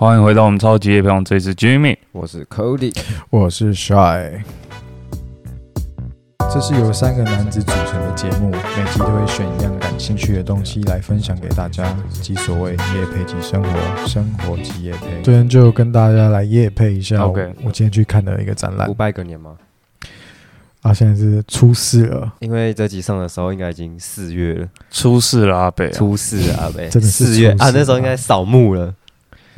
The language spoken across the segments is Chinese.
欢迎回到我们超级夜票，这次 Jimmy，我是 Cody，我是 Shy。这是由三个男子组成的节目，每集都会选一样感兴趣的东西来分享给大家，即所谓夜配即生活，生活即夜配。今天就跟大家来夜配一下 OK 我今天去看的一个展览。不拜个年吗？啊，现在是初四了，因为这集上的时候应该已经四月了，出事了阿北、啊，初四了阿北，真的是初四四月啊，那时候应该扫墓了。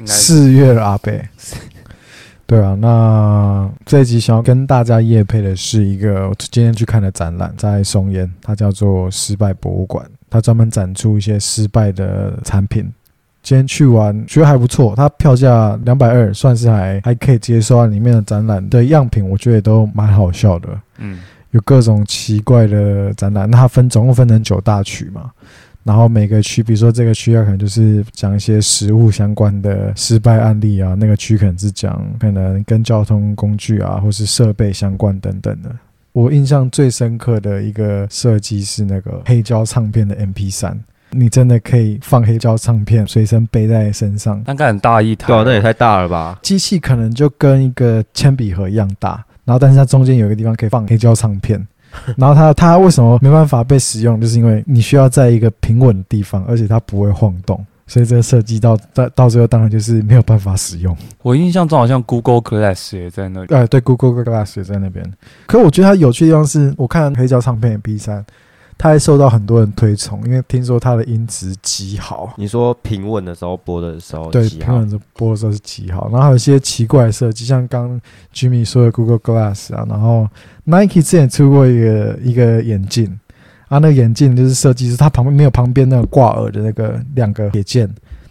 四月了阿贝。对啊，那这一集想要跟大家夜配的是一个我今天去看的展览，在松烟，它叫做失败博物馆，它专门展出一些失败的产品。今天去玩，觉得还不错，它票价两百二，算是还还可以接受啊。里面的展览的样品，我觉得也都蛮好笑的，嗯，有各种奇怪的展览。那它分总共分成九大区嘛，然后每个区，比如说这个区啊，可能就是讲一些食物相关的失败案例啊，那个区可能是讲可能跟交通工具啊，或是设备相关等等的。我印象最深刻的一个设计是那个黑胶唱片的 MP 三，你真的可以放黑胶唱片随身背在身上，大概很大一台，对啊，那也太大了吧？机器可能就跟一个铅笔盒一样大，然后但是它中间有一个地方可以放黑胶唱片。然后它它为什么没办法被使用？就是因为你需要在一个平稳的地方，而且它不会晃动，所以这个设计到到到最后当然就是没有办法使用。我印象中好像 Google Glass 也在那里，呃，对，Google Glass 也在那边。可我觉得它有趣的地方是，我看黑胶唱片的 B 三，它还受到很多人推崇，因为听说它的音质极好。你说平稳的时候播的时候，对，平稳的播的时候是极好，然后还有一些奇怪的设计，像刚 Jimmy 说的 Google Glass 啊，然后 Nike 之前出过一个一个眼镜啊，那个眼镜就是设计是它旁边没有旁边那个挂耳的那个两个铁件，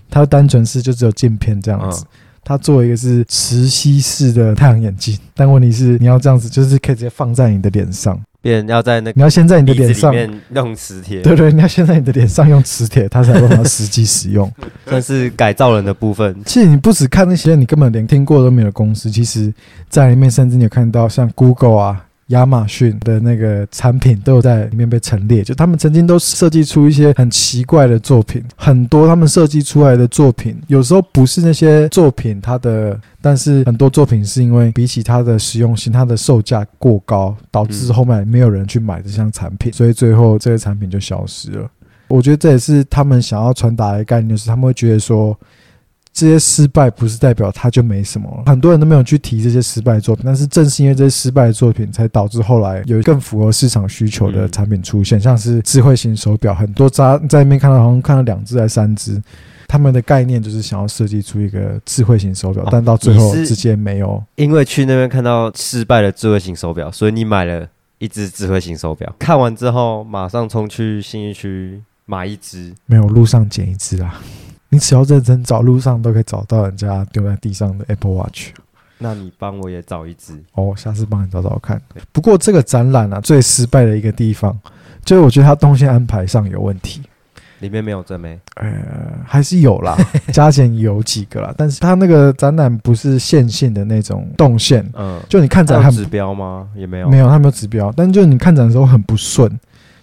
它单纯是就只有镜片这样子。它做一个是磁吸式的太阳眼镜，但问题是你要这样子，就是可以直接放在你的脸上，别人要在那你要先在你的脸上，子里面弄磁铁，对对，你要先在你的脸上用磁铁，它才有办法实际使用。算是改造人的部分。其实你不只看那些你根本连听过都没有的公司，其实在里面甚至你有看到像 Google 啊、亚马逊的那个产品都有在里面被陈列，就他们曾经都设计出一些很奇怪的作品，很多他们设计出来的作品，有时候不是那些作品它的，但是很多作品是因为比起它的实用性，它的售价过高，导致后面没有人去买这项产品，所以最后这个产品就消失了。我觉得这也是他们想要传达的概念，就是他们会觉得说，这些失败不是代表它就没什么了。很多人都没有去提这些失败作品，但是正是因为这些失败的作品，才导致后来有更符合市场需求的产品出现，像是智慧型手表，很多在在那边看到好像看到两只还是三只。他们的概念就是想要设计出一个智慧型手表，哦但到最后直接没有。因为去那边看到失败的智慧型手表，所以你买了一只智慧型手表。看完之后，马上冲去信义区买一只。没有路上捡一只啦。你只要认真找，路上都可以找到人家丢在地上的 Apple Watch。那你帮我也找一只。哦，下次帮你找找看。不过这个展览啊，最失败的一个地方，就是我觉得它动线安排上有问题。里面没有正妹，呃，还是有啦，加减有几个啦，但是它那个展览不是线性的那种动线，嗯，就你看展很指标吗？也没有，没有，它没有指标，但就是你看展的时候很不顺，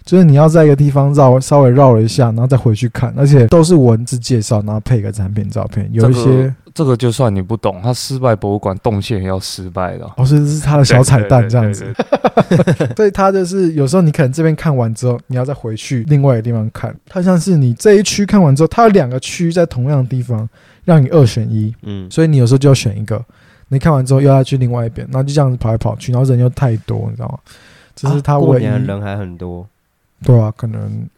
就是你要在一个地方绕稍微绕了一下，然后再回去看，而且都是文字介绍，然后配个产品照片，有一这些这个就算你不懂，它失败博物馆动线也要失败的哦。哦，所以这是它的小彩蛋这样子所以它就是有时候你可能这边看完之后，你要再回去另外一个地方看。它像是你这一区看完之后，它有两个区在同样的地方，让你二选一，嗯，所以你有时候就要选一个。你看完之后又要去另外一边，然后就这样子跑来跑去，然后人又太多，你知道吗？这是他啊过唯一、年人还很多，对啊，可能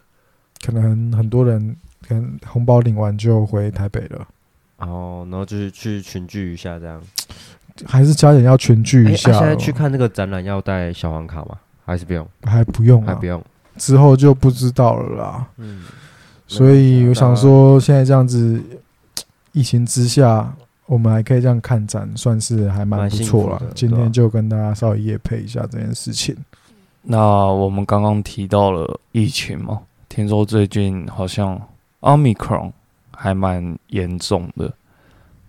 可能很多人可能红包领完就回台北了，哦，然后就是去群聚一下这样。还是家人要群聚哎、一下、啊现在去看那个展览要带小黄卡吗？还是不用？还不用啊还不，用。之后就不知道了啦。嗯，所以我想说，现在这样子，疫情之下，我们还可以这样看展，算是还蛮不错了蛮幸福的。今对啊天就跟大家稍微夜配一下这件事情。那我们刚刚提到了疫情嘛，听说最近好像 Omicron 还蛮严重的，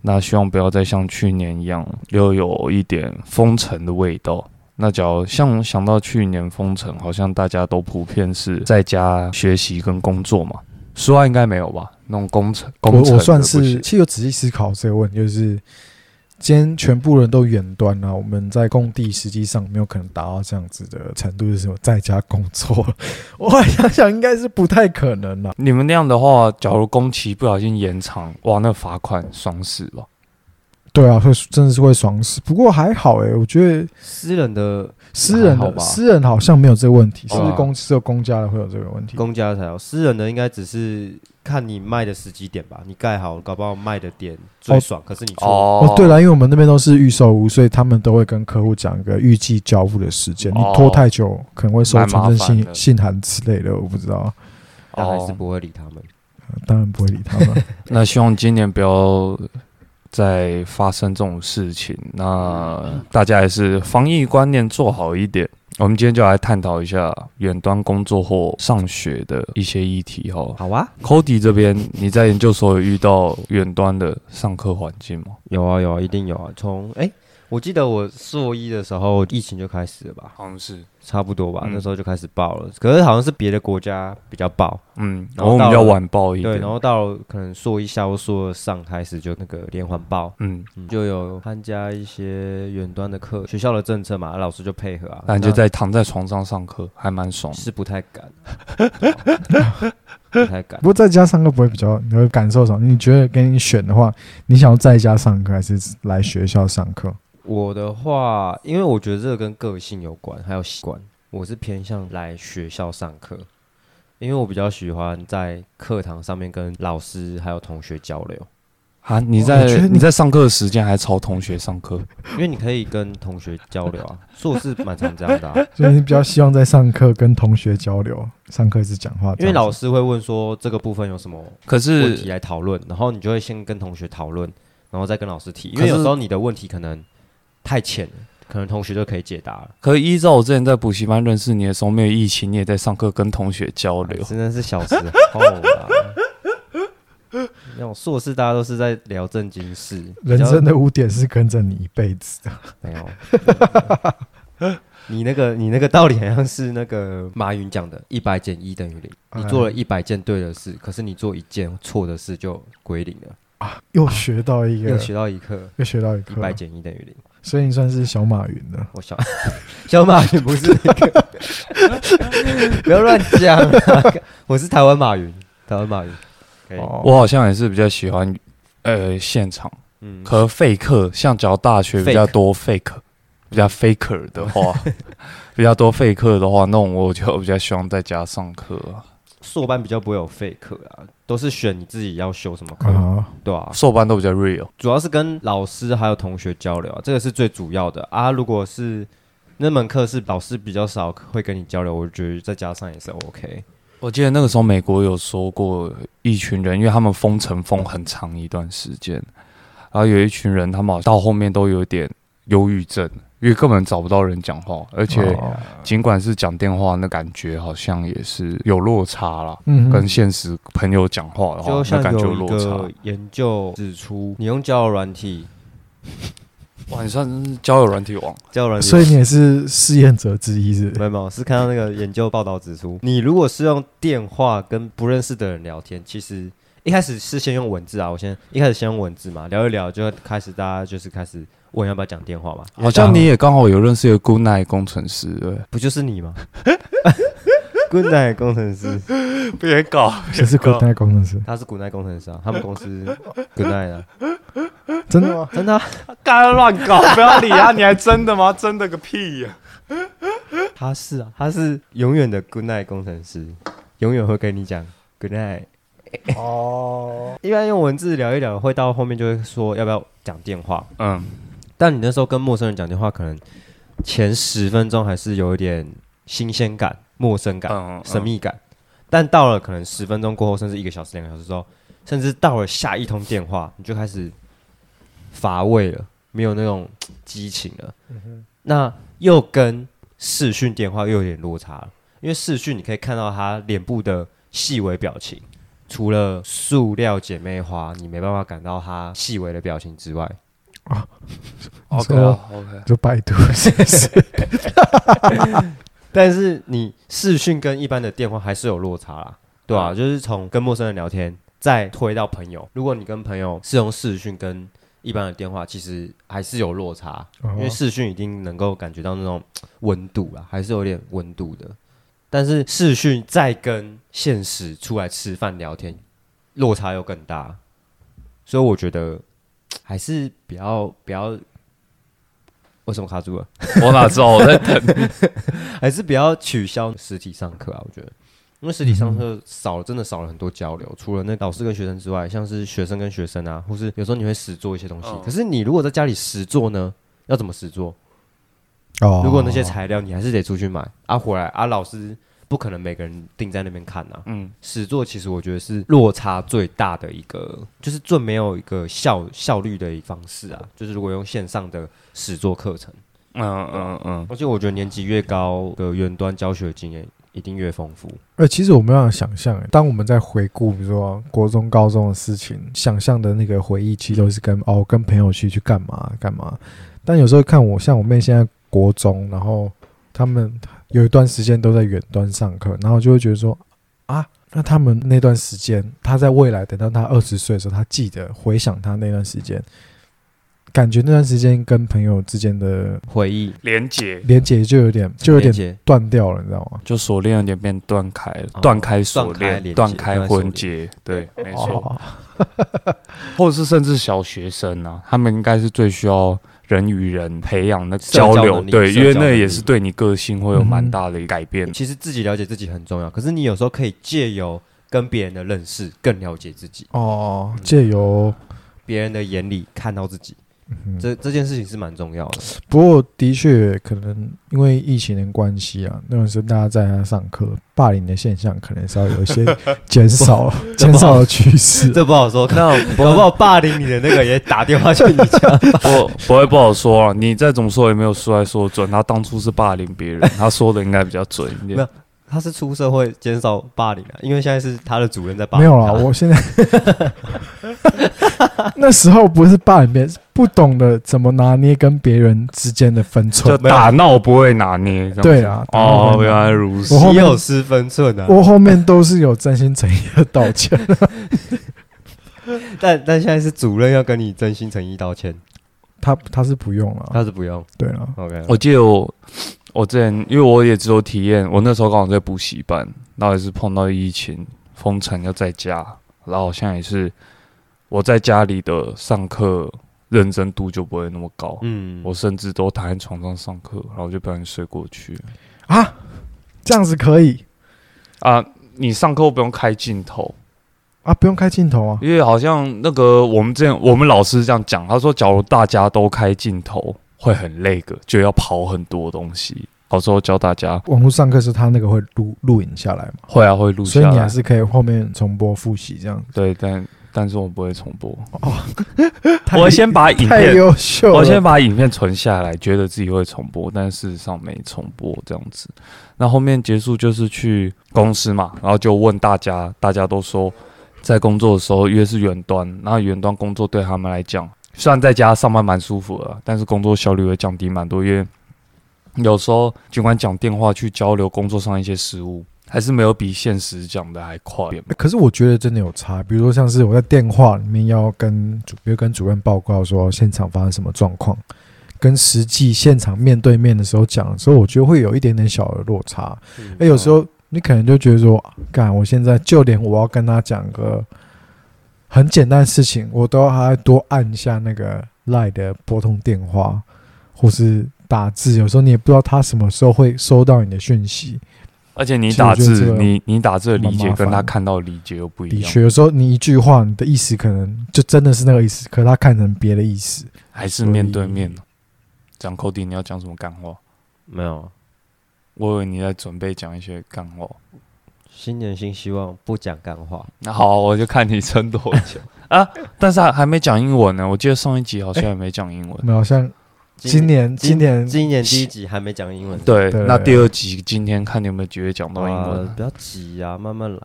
那希望不要再像去年一样，又有一点封城的味道。那假如像想到去年封城，好像大家都普遍是在家学习跟工作嘛，书外应该没有吧？那种工程我工程我算是其实有仔细思考这个问题，就是今天全部人都远端了，我们在工地实际上没有可能达到这样子的程度，是什么在家工作？我后来想想，应该是不太可能了。你们那样的话，假如工期不小心延长，哇，那罚款爽死了？对啊，会真的是会爽死。不过还好诶、我觉得私人的私人的吧私人好像没有这个问题，是不是哦公只有公家的会有这个问题？公家才有，私人的应该只是看你卖的时机点吧。你盖好，搞不好卖的点最爽，可是你错。哦，对了，因为我们那边都是预售屋，所以他们都会跟客户讲一个预计交付的时间。你哦拖太久，可能会收传真信信函之类的，我不知道。但还是哦，不会理他们。当然不会理他们。那希望今年不要再发生这种事情。那大家还是防疫观念做好一点。我们今天就来探讨一下远端工作或上学的一些议题哈。好啊，Cody 这边，你在研究所有遇到远端的上课环境吗？有啊有啊，一定有啊。从哎、我记得我硕一的时候，疫情就开始了吧，好像是，差不多吧，嗯那时候就开始爆了。可是好像是别的国家比较爆，嗯，然后到了然后我们比较晚报一对，点，然后到了可能硕一下或硕二上开始就那个连环爆。嗯，嗯就有参加一些远端的课，学校的政策嘛，老师就配合啊，那你就在躺在床上上课，还蛮爽的。是不太敢，不太敢不。过在家上课不会比较，你会感受什么？你觉得给你选的话，你想要在家上课还是来学校上课？我的话，因为我觉得这个跟个性有关，还有习惯，我是偏向来学校上课，因为我比较喜欢在课堂上面跟老师还有同学交流，啊，你在你你在上课的时间还朝同学上课，因为你可以跟同学交流啊，硕士蛮常这样的、啊，所以你比较希望在上课跟同学交流，上课是讲话。因为老师会问说这个部分有什么可问题是来讨论，然后你就会先跟同学讨论，然后再跟老师提，因为有时候你的问题可能太浅了，可能同学就可以解答了。可依照我之前在补习班认识你的时候，没有疫情，你也在上课跟同学交流。真的是小时候啊。那种硕士大家都是在聊正经事，人生的污点是跟着你一辈子的。没有。你那个你那个道理好像是那个马云讲的，一百减一等于零。你做了一百件对的事，可是你做一件错的事就归零了，啊又学到一个，又学到一课，又学到一课一，百减一等于零。所以你算是小马云的。我小小马云不是那个，不要乱讲啊！我是台湾马云，台湾马云。可以，哦我好像也是比较喜欢呃现场，嗯，可废课像教大学比较多 fake，比较 faker 的话，比较多 fake 的话，那种我就比较喜欢在家上课啊。硕班比较不会有废课啊，都是选你自己要修什么课，啊，对啊，硕班都比较 real，主要是跟老师还有同学交流啊，这个是最主要的啊。如果是那门课是老师比较少会跟你交流，我觉得再加上也是 OK。我记得那个时候美国有说过，一群人，因为他们封城封很长一段时间，然后有一群人，他们好像到后面都有点忧郁症，因为根本找不到人讲话，而且哦尽管是讲电话，那感觉好像也是有落差啦。嗯跟现实朋友讲话的话就，那像感觉有落有一个差。研究指出，你用交友软体，哇，你算是交友软体王，交友软体，所以你也是试验者之一是是？没有没有，是看到那个研究报道指出，你如果是用电话跟不认识的人聊天，其实一开始是先用文字啊，我先一开始先用文字嘛，聊一聊就开始大家就是开始问要不要讲电话嘛，好像你也刚好有认识一个 Good Night 工程师，对不就是你吗？Good night 工程师，不？别搞，谁是 Good Night 工程师？他是 Good night 工程师啊，他们公司 Good night 啊，真的吗？真的啊、干乱搞，不要理他，你还真的吗？真的个屁呀！他是啊，他是永远的 Good night 工程师，永远会跟你讲 Good night。哦，一般用文字聊一聊，会到后面就会说要不要讲电话。嗯，但你那时候跟陌生人讲电话，可能前十分钟还是有一点新鲜感、陌生感、嗯嗯神秘感。但到了可能十分钟过后，甚至一个小时、两个小时之后，甚至到了下一通电话，你就开始乏味了，没有那种激情了。那又跟视讯电话又有点落差了，因为视讯你可以看到他脸部的细微表情，除了塑料姐妹花，你没办法感到他细微的表情之外，OK 说啊 OK，就百度 是不是？但是你视讯跟一般的电话还是有落差啦。对啊，就是从跟陌生人聊天，再推到朋友。如果你跟朋友是用视讯跟一般的电话，其实还是有落差，哦因为视讯已经能够感觉到那种 温度啦，还是有点温度的。但是视讯再跟现实出来吃饭聊天，落差又更大，所以我觉得 还是不要不要。为什么卡住了？我哪知道我在等？还是不要取消实体上课啊？我觉得，因为实体上课少了，真的少了很多交流。除了那老师跟学生之外，像是学生跟学生啊，或是有时候你会实做一些东西。嗯可是你如果在家里实做呢，要怎么实做？哦，如果那些材料你还是得出去买啊，回来啊，老师不可能每个人定在那边看啊。嗯，始作其实我觉得是落差最大的一个，就是最没有一个效效率的一方式啊。就是如果用线上的始作课程。嗯嗯嗯，而且我觉得年纪越高的远端教学经验一定越丰富。呃，其实我们要想象，当我们在回顾，比如说国中、高中的事情，想象的那个回忆，其实都是跟哦，跟朋友去去干嘛干嘛。但有时候看我，像我妹现在国中，然后他们有一段时间都在远端上课，然后就会觉得说啊，那他们那段时间，他在未来等到他二十岁的时候，他记得回想他那段时间，感觉那段时间跟朋友之间的回忆。连结。连结就有点就有点断掉了，你知道吗？就锁链有点变断开了，哦断开锁链，断开婚结，对，没错。哦，或者是甚至小学生啊，他们应该是最需要人与人培养那交交流，对，因为那也是对你个性会有蛮大的改变。其实自己了解自己很重要，可是你有时候可以借由跟别人的认识更了解自己，哦，借由别人的眼里看到自己，嗯这这件事情是蛮重要的。不过的确可能因为疫情的关系啊，那段时候大家在家上课，霸凌的现象可能稍微有一些 减少减少的趋势。这不好说，那搞不好霸凌你的那个也打电话去你家。不不会不好说啊，你再怎么说也没有说来说准。他当初是霸凌别人，他说的应该比较准一没有点。他是出社会减少霸凌啊，因为现在是他的主任在霸凌他。没有啦，我现在 那时候不是霸凌别人，是不懂得怎么拿捏跟别人之间的分就寸。打闹不会拿捏，对啊哦，原来如此我。后面有失分寸啊！我后面都是有真心诚意的道歉。但但现在是主任要跟你真心诚意道歉，他他是不用了，他是不用。对啊，OK，我记得我我之前，因为我也只有体验，我那时候刚好在补习班，然后也是碰到疫情封城要在家，然后好像也是我在家里的上课认真度就不会那么高，嗯，我甚至都躺在床上上课，然后就不小心睡过去啊，这样子可以啊。你上课不用开镜头，啊，不用开镜头啊。因为好像那个我们之前我们老师这样讲，他说假如大家都开镜头会很累个，就要跑很多东西。到时候教大家网络上课是他那个会录录影下来嘛，会啊会录下来，所以你还是可以后面重播复习这样。对，但但是我不会重播，哦 我先把影太片，优秀，我先把影片存下来，觉得自己会重播，但事实上没重播这样子。那后面结束就是去公司嘛，然后就问大家，大家都说在工作的时候，因为是远端，然后远端工作对他们来讲，虽然在家上班蛮舒服的，但是工作效率会降低蛮多，因为有时候尽管讲电话去交流工作上一些事务，还是没有比现实讲的还快。欸可是我觉得真的有差，比如说像是我在电话里面要跟主，比如跟主任报告说现场发生什么状况，跟实际现场面对面的时候讲的时候，我觉得会有一点点小的落差。嗯哎，有时候你可能就觉得说，干，我现在就连我要跟他讲个很简单的事情，我都还要多按一下那个赖的拨通电话，或是打字，有时候你也不知道他什么时候会收到你的讯息。而且你打字，你你打字的理解跟他看到的理解又不一样，的确，有时候你一句话，你的意思可能就真的是那个意思，可他看成别的意思。还是面对面。讲 Cody，你要讲什么干货？没有我以为你在准备讲一些干话。新年新希望，不讲干话。那好，我就看你撑多久啊！但是还还没讲英文呢，我记得上一集好像也没讲英文。没有，好像今年今年今年第一集还没讲英文，对，对那第二集今天看你有没有机会讲到英文啊？不要急啊，慢慢来。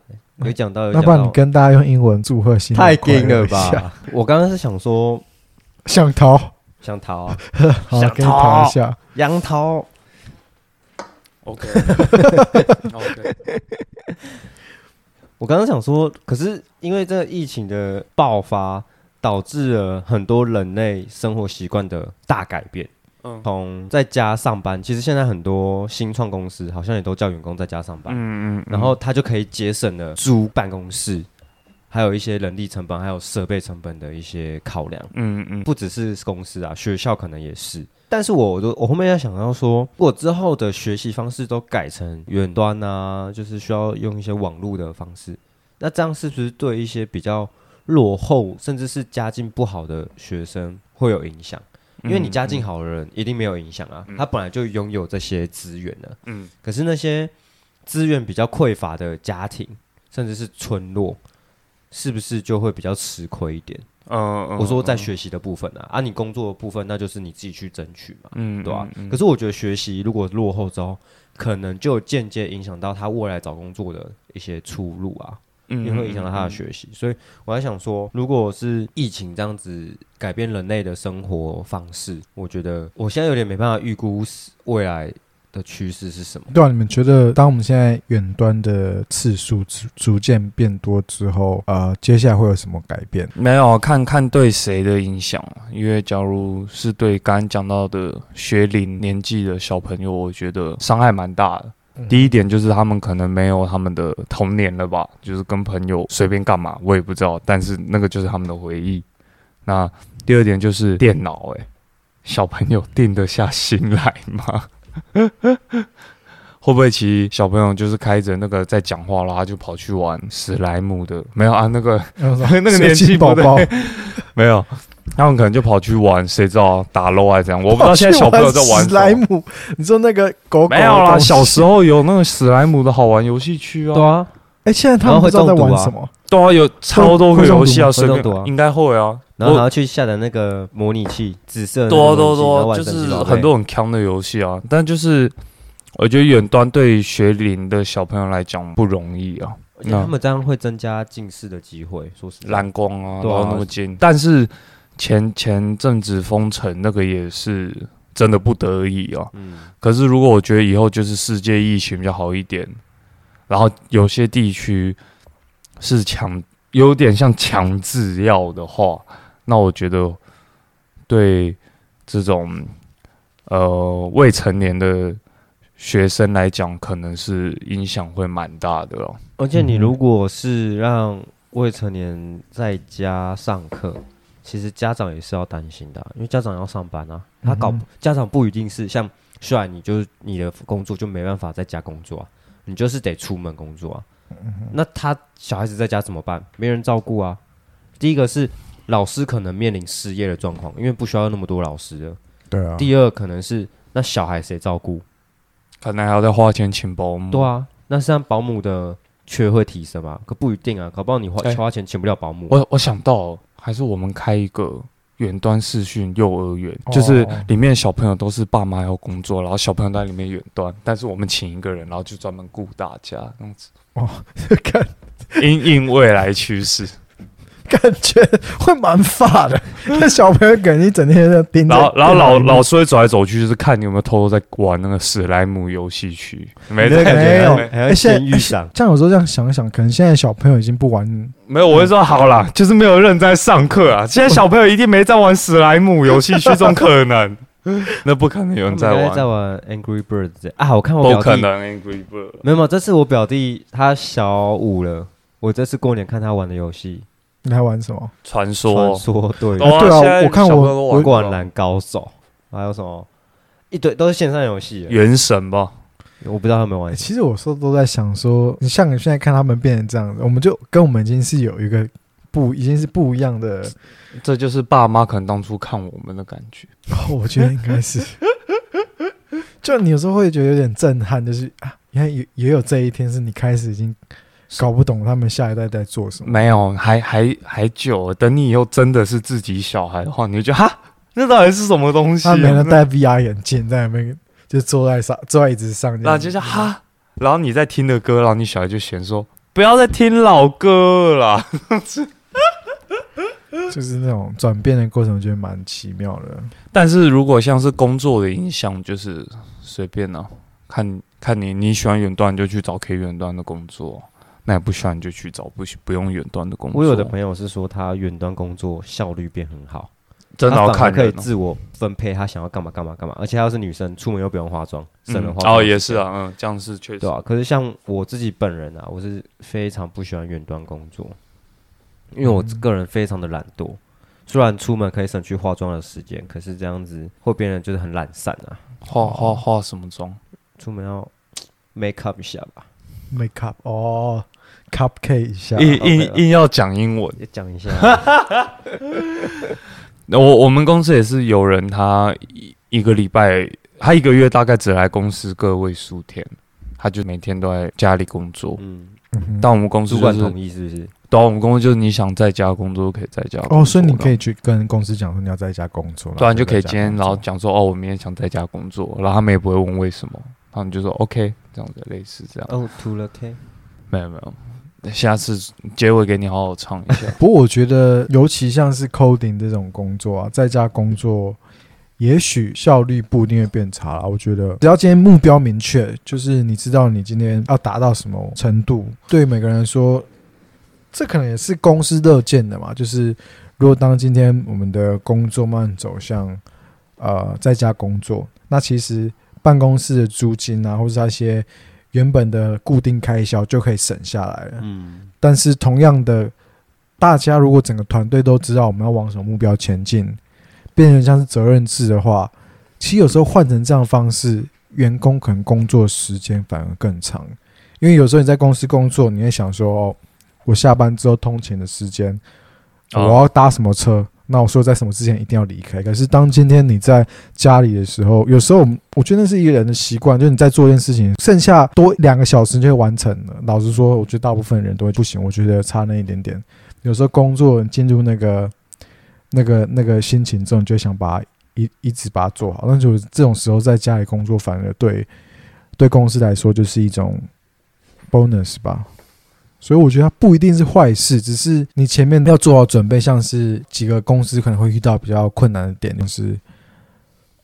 有讲到有要，不然你跟大家用英文祝贺新年太快乐硬了？吧？我刚刚是想说想逃，想逃 啊，想逃一下。杨桃 OK OK，我刚刚想说，可是因为这个疫情的爆发，导致了很多人类生活习惯的大改变。嗯。从在家上班，其实现在很多新创公司好像也都叫员工在家上班，嗯嗯，然后他就可以节省了租办公室，还有一些人力成本，还有设备成本的一些考量。嗯嗯不只是公司啊，学校可能也是。但是我我我后面要想到说，如果之后的学习方式都改成远端啊，就是需要用一些网络的方式，那这样是不是对一些比较落后甚至是家境不好的学生会有影响？因为你家境好的人一定没有影响啊，他本来就拥有这些资源了。嗯可是那些资源比较匮乏的家庭，甚至是村落，是不是就会比较吃亏一点？嗯嗯，我说在学习的部分啊，啊，你工作的部分，那就是你自己去争取嘛，嗯对吧、嗯可是我觉得学习如果落后之后，可能就间接影响到他未来找工作的一些出路啊，嗯也会影响到他的学习。所以我在想说，如果是疫情这样子改变人类的生活方式，我觉得我现在有点没办法预估未来的趋势是什么。对啊，你们觉得当我们现在远端的次数逐逐渐变多之后，呃，接下来会有什么改变？没有看看对谁的影响啊，因为假如是对刚刚讲到的学龄年纪的小朋友，我觉得伤害蛮大的。第一点就是他们可能没有他们的童年了吧，就是跟朋友随便干嘛，我也不知道，但是那个就是他们的回忆。那第二点就是电脑、哎，小朋友定得下心来吗？会不会其实小朋友就是开着那个在讲话，然后就跑去玩史莱姆的？没有啊，那个那 那个年纪宝宝，没有，他们可能就跑去玩，谁知道打 low 还是怎样？我不知道现在小朋友在玩史。莱姆。你说那个狗狗没有啦，小时候有那个史莱姆的好玩游戏区啊。对啊，哎，现在他们不知道在玩什么。对啊，有超多个游戏啊，会随便中毒吗应该会啊。然后还要去下载那个模拟器，紫色多多多，就是很多很强的游戏啊。但就是我觉得远端对学龄的小朋友来讲不容易啊，而且他们这样会增加近视的机会。说是，蓝光啊，对啊然后那么近。但是前前阵子封城那个也是真的不得已啊。嗯，可是如果我觉得以后就是世界疫情比较好一点，然后有些地区是强，有点像强制要的话，那我觉得对这种呃未成年的学生来讲，可能是影响会蛮大的哦。而且你如果是让未成年在家上课，其实家长也是要担心的啊、因为家长要上班啊。他搞、嗯家长不一定是像虽然，你就是你的工作就没办法在家工作啊，你就是得出门工作啊。那他小孩子在家怎么办？没人照顾啊。第一个是老师可能面临失业的状况，因为不需要那么多老师了。对啊，第二可能是那小孩谁照顾？可能还要再花钱请保姆。对啊，那这样保姆的缺会提升吗？可不一定啊，搞不好你花哎花钱请不了保姆。我我想到，还是我们开一个远端视讯幼儿园，哦。就是里面小朋友都是爸妈要工作，然后小朋友在里面远端，但是我们请一个人，然后就专门顾大家，这样子，感因应未来趋势。感觉会蛮发的。那小朋友感觉一整天在盯着然后然后老老师会走来走去，就是看你有没有偷偷在玩那个史莱姆游戏区。没那个没有还要预想，像有时候这样想一想，可能现在小朋友已经不玩没有，我会说好啦，就是没有人在上课啊。现在小朋友一定没在玩史莱姆游戏区，这种可能？那不可能有人在他们应该在玩，Angry Birds 啊！我看我表弟不可能。Angry Bird。没有没有，这次我表弟他小五了，我这次过年看他玩的游戏你还玩什么？传《说传说对哦对啊我看我小朋友都玩灌篮高手》，还有什么一堆都是线上游戏，原神吧，我不知道他们玩欸。其实我说都在想说，你像你现在看他们变成这样子，我们就跟我们已经是有一个不，已经是不一样的。这就是爸妈可能当初看我们的感觉。哦我觉得 应该是，就你有时候会觉得有点震撼，就是啊，你看也也有这一天，是你开始已经搞不懂他们下一代在做什么。没有，还还还久。等你以后真的是自己小孩的话，你就觉得哈，那到底是什么东西、啊？他没人戴 VR 眼镜在那边，就坐在上坐在椅子上然后就是哈，然后你在听的歌，然后你小孩就嫌说不要再听老歌了啦。就是那种转变的过程，我觉得蛮奇妙的。但是如果像是工作的影响，就是随便啊，看看你你喜欢远端你就去找可以远端的工作，那也不需要你就去找不不用远端的工作。我有的朋友是说他远端工作效率变很好，真的可以自我分配他想要干嘛干嘛干嘛，而且她又是女生，出门又不用化妆，省了嗯化妆、哦，也是，啊，嗯，这样是确实对啊。可是像我自己本人啊，我是非常不喜欢远端工作，因为我个人非常的懒惰。虽然出门可以省去化妆的时间，可是这样子会变得就是很懒散啊。化化化什么妆？出门要 make up 一下吧，make up 哦，cupcake 一下，硬硬硬要讲英文。也讲一下。那 我我们公司也是有人，他一一个礼拜，他一个月大概只来公司个位数天，他就每天都在家里工作。嗯，但我们公司就是，主管同意是不是？对啊，我们公司就是你想在家工作都可以在家工作哦，所以你可以，去跟公司讲说你要在家工作，对啊，你就可以今天然后讲说，哦，我明天想在家工作，然后他们也不会问为什么，然后你就说 OK，这样子类似这样。哦，涂了 K，没有没有，下次结尾给你好好唱一下。不过我觉得，尤其像是 coding 这种工作啊，在家工作，也许效率不一定会变差啦。我觉得，只要今天目标明确，就是你知道你今天要达到什么程度，对每个人来说，这可能也是公司乐见的嘛。就是如果当今天我们的工作慢慢走向呃在家工作，那其实办公室的租金啊，或者那些原本的固定开销就可以省下来了。嗯，但是同样的，大家如果整个团队都知道我们要往什么目标前进，变成像是责任制的话，其实有时候换成这样的方式，员工可能工作时间反而更长。因为有时候你在公司工作，你会想说，哦，我下班之后通勤的时间，我哦要搭什么车？那我说在什么之前一定要离开。可是当今天你在家里的时候，有时候我们我觉得那是一个人的习惯，就是你在做一件事情，剩下多两个小时就会完成了。老实说，我觉得大部分人都会不行，我觉得差那一点点。有时候工作进入那个那个那个心情之后，你就想把一一直把它做好。那就这种时候在家里工作，反而对对公司来说就是一种 bonus 吧。所以我觉得它不一定是坏事，只是你前面要做好准备，像是几个公司可能会遇到比较困难的点，就是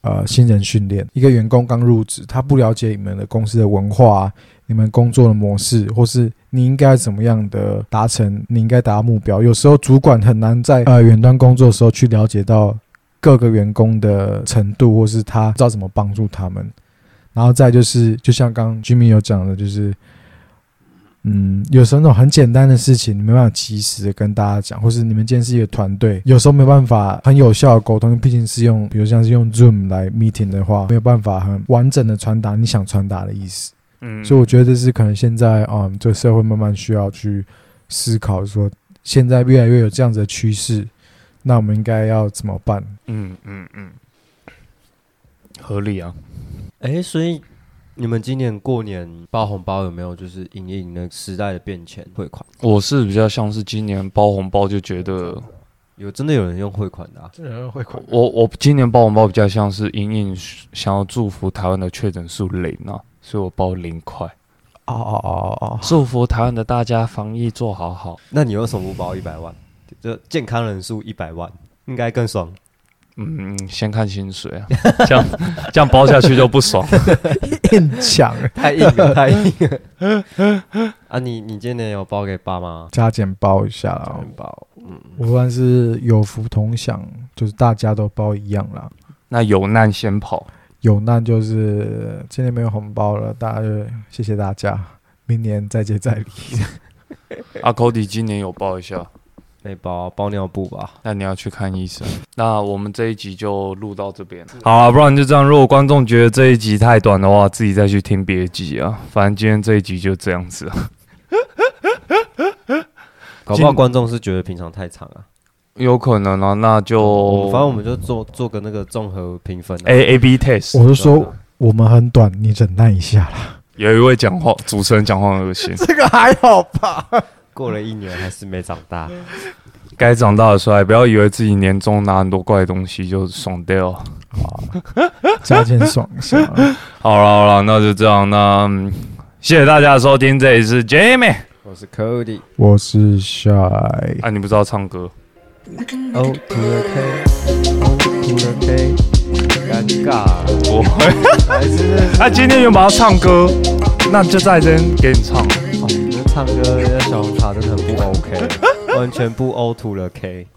呃新人训练。一个员工刚入职，他不了解你们的公司的文化、你们工作的模式，或是你应该怎么样的达成你应该达到目标。有时候主管很难在呃远端工作的时候去了解到各个员工的程度，或是他知道怎么帮助他们。然后再就是，就像刚刚 Jimmy 有讲的，就是。嗯，有时候那种很简单的事情，你没办法及时的跟大家讲，或是你们今天是一个团队，有时候没办法很有效的沟通，毕竟是用，比如像是用 Zoom 来 meeting 的话，没有办法很完整的传达你想传达的意思。嗯，所以我觉得这是可能现在啊、嗯，这个社会慢慢需要去思考，说现在越来越有这样子的趋势，那我们应该要怎么办？嗯嗯嗯，合理啊。哎，所以你们今年过年包红包有没有就是隐隐的时代的变迁汇款？我是比较像是今年包红包就觉得，有真的有人用汇款的啊？这人汇款我我今年包红包比较像是隐隐想要祝福台湾的确诊数零啊，所以我包零块，哦哦哦哦，祝福台湾的大家防疫做好好。那你为什么不包一百万？就健康人数一百万，应该更爽。嗯，先看薪水啊，这样这样包下去就不爽。硬抢，太硬了，太硬了。啊你，你今年有包给爸妈？加减包一下啦。包，嗯，无论是有福同享，就是大家都包一样啦。那有难先跑，有难就是今年没有红包了，大家就谢谢大家，明年再接再厉。阿 Cody 今年有包一下，没包，包尿布吧。那你要去看医生。那我们这一集就录到这边，好啊，不然就这样。如果观众觉得这一集太短的话，自己再去听别集啊。反正今天这一集就这样子啊，搞不好观众是觉得平常太长啊。有可能啊。那就反正我们就做做个那个综合评分啊。A A B test。我是说我们很短，你忍耐一下啦。有一位讲话主持人讲话很恶心，这个还好吧？过了一年还是没长大。该长大的时候，还不要以为自己年终拿很多怪东西就爽掉。加减爽一下。好了好了，那就这样。那、嗯谢谢大家的收听，这里是 Jamie。我是 Cody。我是 Shy，啊，你不知道唱歌？哦，涂了 K，哦，涂了 K，尴尬了。不会。还是他 今天原本要唱歌，那就在这边给你唱。哦，那唱歌的小红茶真的很不 OK，完全不 O to 了 K。